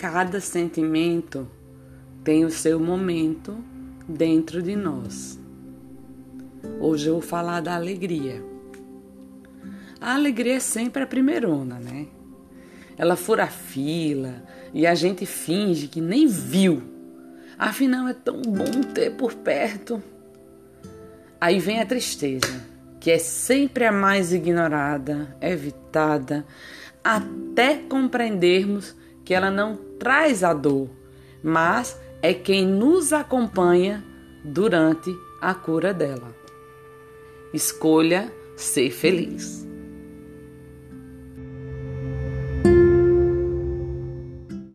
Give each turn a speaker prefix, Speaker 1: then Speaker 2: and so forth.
Speaker 1: cada sentimento tem o seu momento dentro de nós. Hoje eu vou falar da alegria. A alegria é sempre a primeirona, né? Ela fura a fila e a gente finge que nem viu. Afinal, é tão bom ter por perto. Aí vem a tristeza, que é sempre a mais ignorada, evitada, até compreendermos que ela não traz a dor, mas é quem nos acompanha durante a cura dela. Escolha ser feliz.